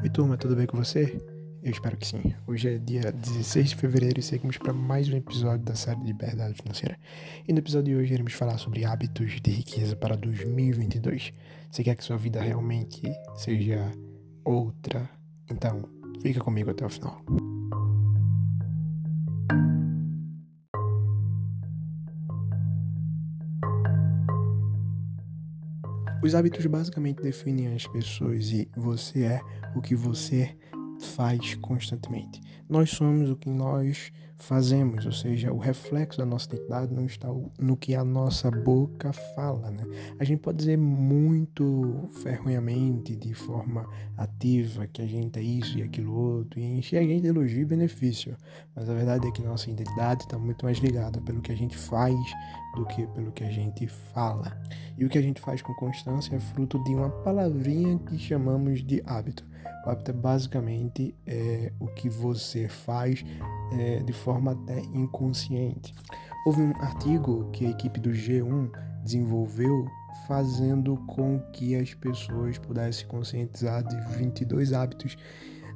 Oi turma, tudo bem com você? Eu espero que sim. Hoje é dia 16 de fevereiro e seguimos para mais um episódio da série Liberdade Financeira. E no episódio de hoje iremos falar sobre hábitos de riqueza para 2022. Você quer que sua vida realmente seja outra? Então, fica comigo até o final. Os hábitos basicamente definem as pessoas e você é o que você faz constantemente. Nós somos o que nós fazemos, ou seja, o reflexo da nossa identidade não está no que a nossa boca fala, né? A gente pode dizer muito ferronhamente, de forma ativa, que a gente é isso e aquilo outro, e encher a gente de elogio e benefício, mas a verdade é que nossa identidade está muito mais ligada pelo que a gente faz do que pelo que a gente fala. E o que a gente faz com constância é fruto de uma palavrinha que chamamos de hábito. O hábito é basicamente é, o que você faz é, de forma até inconsciente. Houve um artigo que a equipe do G1 desenvolveu fazendo com que as pessoas pudessem conscientizar de 22 hábitos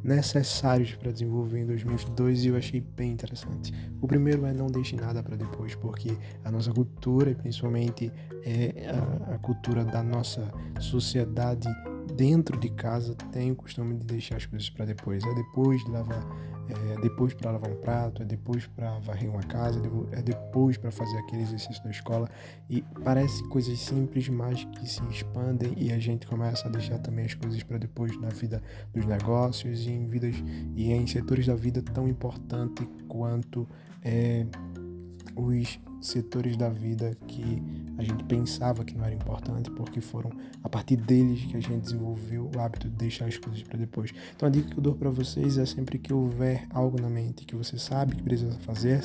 necessários para desenvolver em 2022 e eu achei bem interessante. O primeiro é não deixe nada para depois, porque a nossa cultura, principalmente é a, a cultura da nossa sociedade dentro de casa tem o costume de deixar as coisas para depois. É depois de lavar, é depois para lavar um prato, é depois para varrer uma casa, é depois para fazer aquele exercício da escola. E parece coisas simples, mas que se expandem e a gente começa a deixar também as coisas para depois na vida dos negócios e em vidas e em setores da vida tão importante quanto é, os setores da vida que a gente pensava que não era importante, porque foram a partir deles que a gente desenvolveu o hábito de deixar as coisas para depois. Então a dica que eu dou para vocês é sempre que houver algo na mente que você sabe que precisa fazer,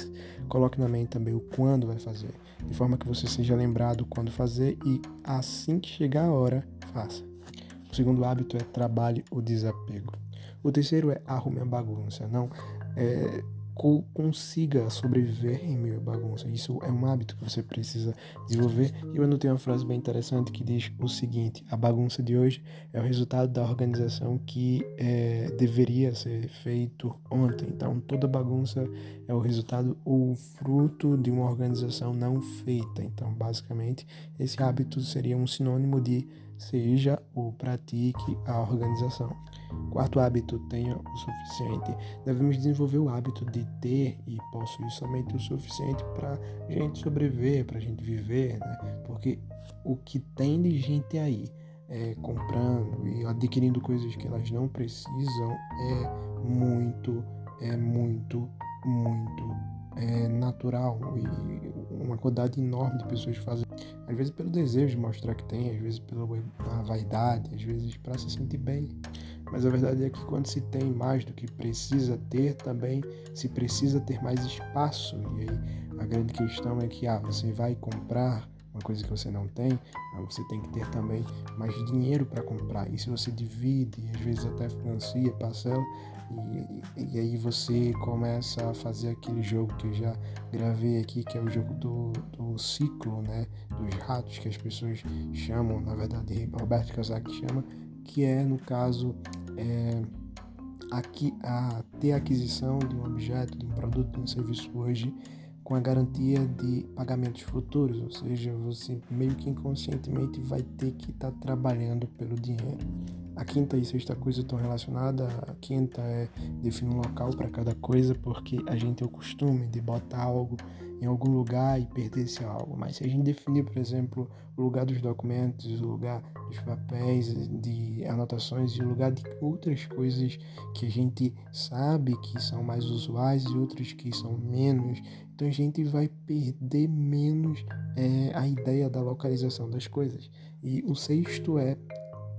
coloque na mente também o quando vai fazer, de forma que você seja lembrado quando fazer e assim que chegar a hora, faça. O segundo hábito é trabalhe o desapego. O terceiro é arrume a bagunça. Não é, consiga sobreviver em meio à bagunça. Isso é um hábito que você precisa desenvolver. E eu anotei uma frase bem interessante que diz o seguinte: a bagunça de hoje é o resultado da organização que é, deveria ser feito ontem. Então, toda bagunça é o resultado ou fruto de uma organização não feita. Então, basicamente, esse hábito seria um sinônimo de seja ou pratique a organização. Quarto hábito, tenha o suficiente. Devemos desenvolver o hábito de ter e possuir somente o suficiente para a gente sobreviver, para a gente viver, né? Porque o que tem de gente aí é, comprando e adquirindo coisas que elas não precisam é muito, é muito, muito é, natural e uma quantidade enorme de pessoas fazem, às vezes pelo desejo de mostrar que tem, às vezes pela vaidade, às vezes para se sentir bem. Mas a verdade é que quando se tem mais do que precisa ter, também se precisa ter mais espaço. E aí a grande questão é que ah, você vai comprar uma coisa que você não tem, você tem que ter também mais dinheiro para comprar. E se você divide, às vezes até financia, parcela, e, e, aí você começa a fazer aquele jogo que eu já gravei aqui, que é o jogo do, do ciclo, né? Dos ratos que as pessoas chamam, na verdade, Roberto Kiyosaki chama, que é, no caso, é, aqui, a ter aquisição de um objeto, de um produto, de um serviço hoje com a garantia de pagamentos futuros, ou seja, você meio que inconscientemente vai ter que estar tá trabalhando pelo dinheiro. A quinta e sexta coisa estão relacionadas. A quinta é definir um local para cada coisa, porque a gente tem o costume de botar algo em algum lugar e pertence a algo. Mas se a gente definir, por exemplo, o lugar dos documentos, o lugar dos papéis, de anotações e o lugar de outras coisas que a gente sabe que são mais usuais e outras que são menos, então a gente vai perder menos é, a ideia da localização das coisas. E o sexto é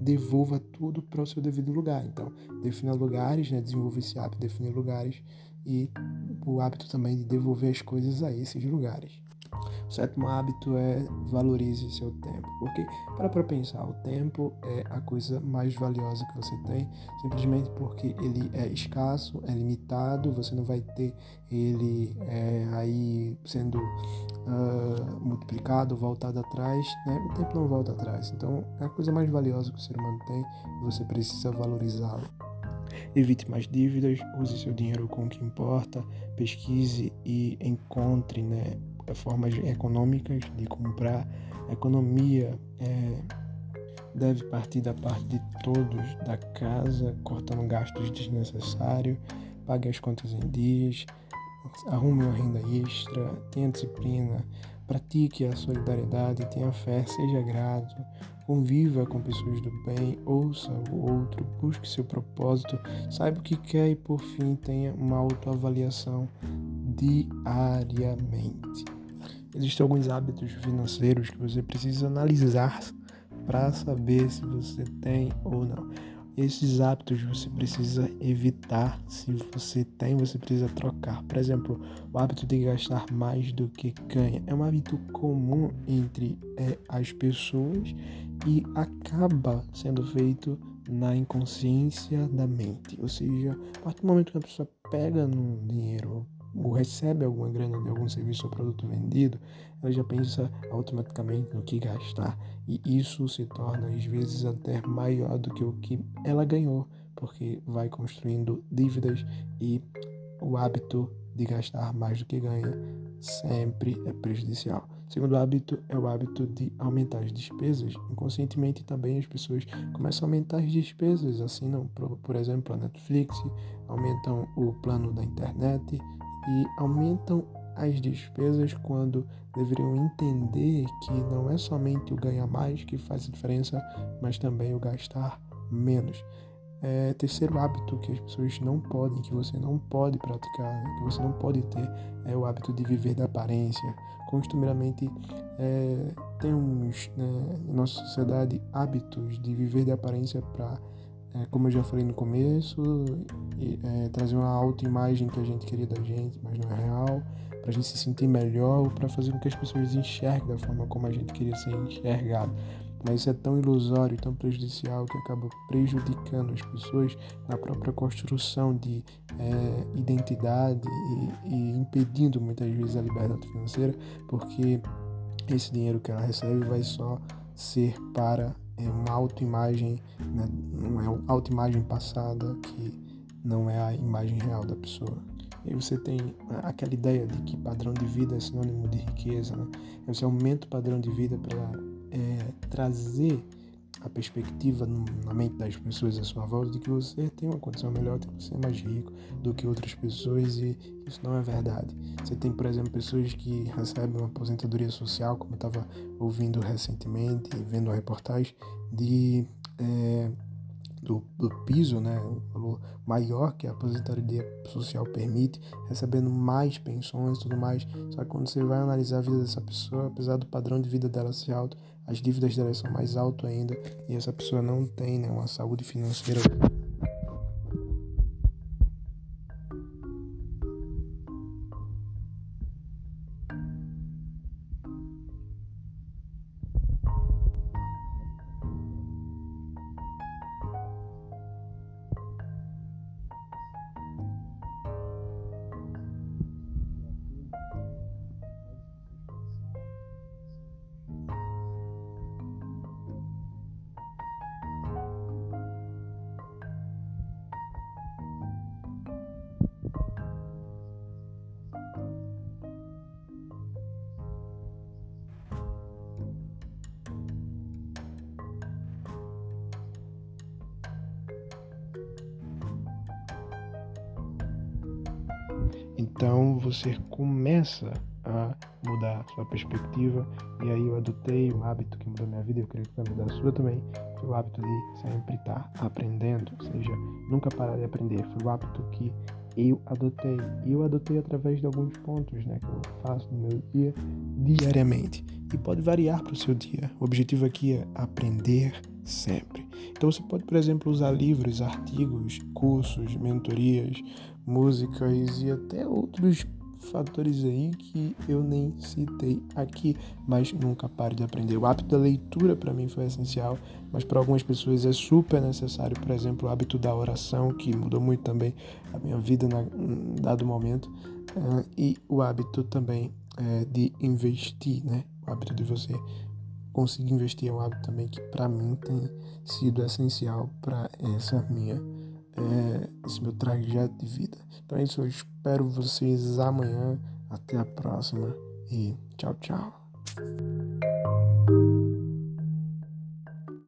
devolva tudo para o seu devido lugar. Então, defina lugares, né? desenvolva esse hábito, definir lugares e o hábito também de devolver as coisas a esses lugares. O sétimo hábito é valorize seu tempo. Porque, para para pensar, o tempo é a coisa mais valiosa que você tem, simplesmente porque ele é escasso, é limitado, você não vai ter ele é, aí sendo uh, multiplicado, voltado atrás, né? O tempo não volta atrás. Então, é a coisa mais valiosa que o ser humano tem e você precisa valorizá-lo. evite mais dívidas, use seu dinheiro com o que importa, pesquise e encontre né, formas econômicas de comprar. A economia é, deve partir da parte de todos da casa, cortando gastos desnecessários, pague as contas em dias, arrume uma renda extra, tenha disciplina, pratique a solidariedade, tenha fé, seja grato, conviva com pessoas do bem, ouça o outro, busque seu propósito, saiba o que quer e por fim tenha uma autoavaliação diariamente. Existem alguns hábitos financeiros que você precisa analisar para saber se você tem ou não. Esses hábitos você precisa evitar. Se você tem, você precisa trocar. Por exemplo, o hábito de gastar mais do que ganha é um hábito comum entre é, as pessoas e acaba sendo feito na inconsciência da mente. Ou seja, a partir do momento que a pessoa pega no dinheiro ou recebe alguma grana de algum serviço ou produto vendido, ela já pensa automaticamente no que gastar. E isso se torna, às vezes, até maior do que o que ela ganhou, porque vai construindo dívidas e o hábito de gastar mais do que ganha sempre é prejudicial. Segundo hábito é o hábito de aumentar as despesas. Inconscientemente também as pessoas começam a aumentar as despesas, assinam, por, por exemplo, a Netflix, aumentam o plano da internet e aumentam as despesas quando deveriam entender que não é somente o ganhar mais que faz a diferença, mas também o gastar menos. É, terceiro hábito que as pessoas não podem, que você não pode praticar, que você não pode ter, é o hábito de viver da aparência. Costumeiramente, é, temos né, em nossa sociedade hábitos de viver de aparência para, é, como eu já falei no começo, é, trazer uma autoimagem que a gente queria da gente, mas não é real, para a gente se sentir melhor, para fazer com que as pessoas enxerguem da forma como a gente queria ser enxergado. Mas isso é tão ilusório tão prejudicial que acaba prejudicando as pessoas na própria construção de é, identidade e, e impedindo muitas vezes a liberdade financeira, porque esse dinheiro que ela recebe vai só ser para é, uma autoimagem, né, uma autoimagem passada que não é a imagem real da pessoa. E você tem aquela ideia de que padrão de vida é sinônimo de riqueza, né? Você aumenta o padrão de vida para é, trazer a perspectiva na mente das pessoas à sua volta de que você tem uma condição melhor, de que você é mais rico do que outras pessoas e isso não é verdade. Você tem, por exemplo, pessoas que recebem uma aposentadoria social, como eu estava ouvindo recentemente, vendo uma reportagem, de é, do, do piso, né, o valor maior que a aposentadoria social permite, recebendo mais pensões e tudo mais. Só que quando você vai analisar a vida dessa pessoa, apesar do padrão de vida dela ser alto, as dívidas dela são mais altas ainda e essa pessoa não tem né, uma saúde financeira Então você começa a mudar sua perspectiva. E aí eu adotei um hábito que mudou minha vida, eu creio que vai mudar a sua também, foi o hábito de sempre estar aprendendo, ou seja, nunca parar de aprender, foi o hábito que eu adotei. E eu adotei através de alguns pontos né, que eu faço no meu dia diariamente. E pode variar para o seu dia. O objetivo aqui é aprender sempre. Então você pode, por exemplo, usar livros, artigos, cursos, mentorias, músicas e até outros fatores aí que eu nem citei aqui, mas nunca pare de aprender. O hábito da leitura para mim foi essencial, mas para algumas pessoas é super necessário, por exemplo, o hábito da oração, que mudou muito também a minha vida em dado momento, uh, e o hábito também uh, de investir, né? O hábito de você conseguir investir é um hábito também que para mim tem sido essencial para essa minha é, esse meu trajeto de vida. Então é isso, eu espero vocês amanhã. Até a próxima e tchau, tchau.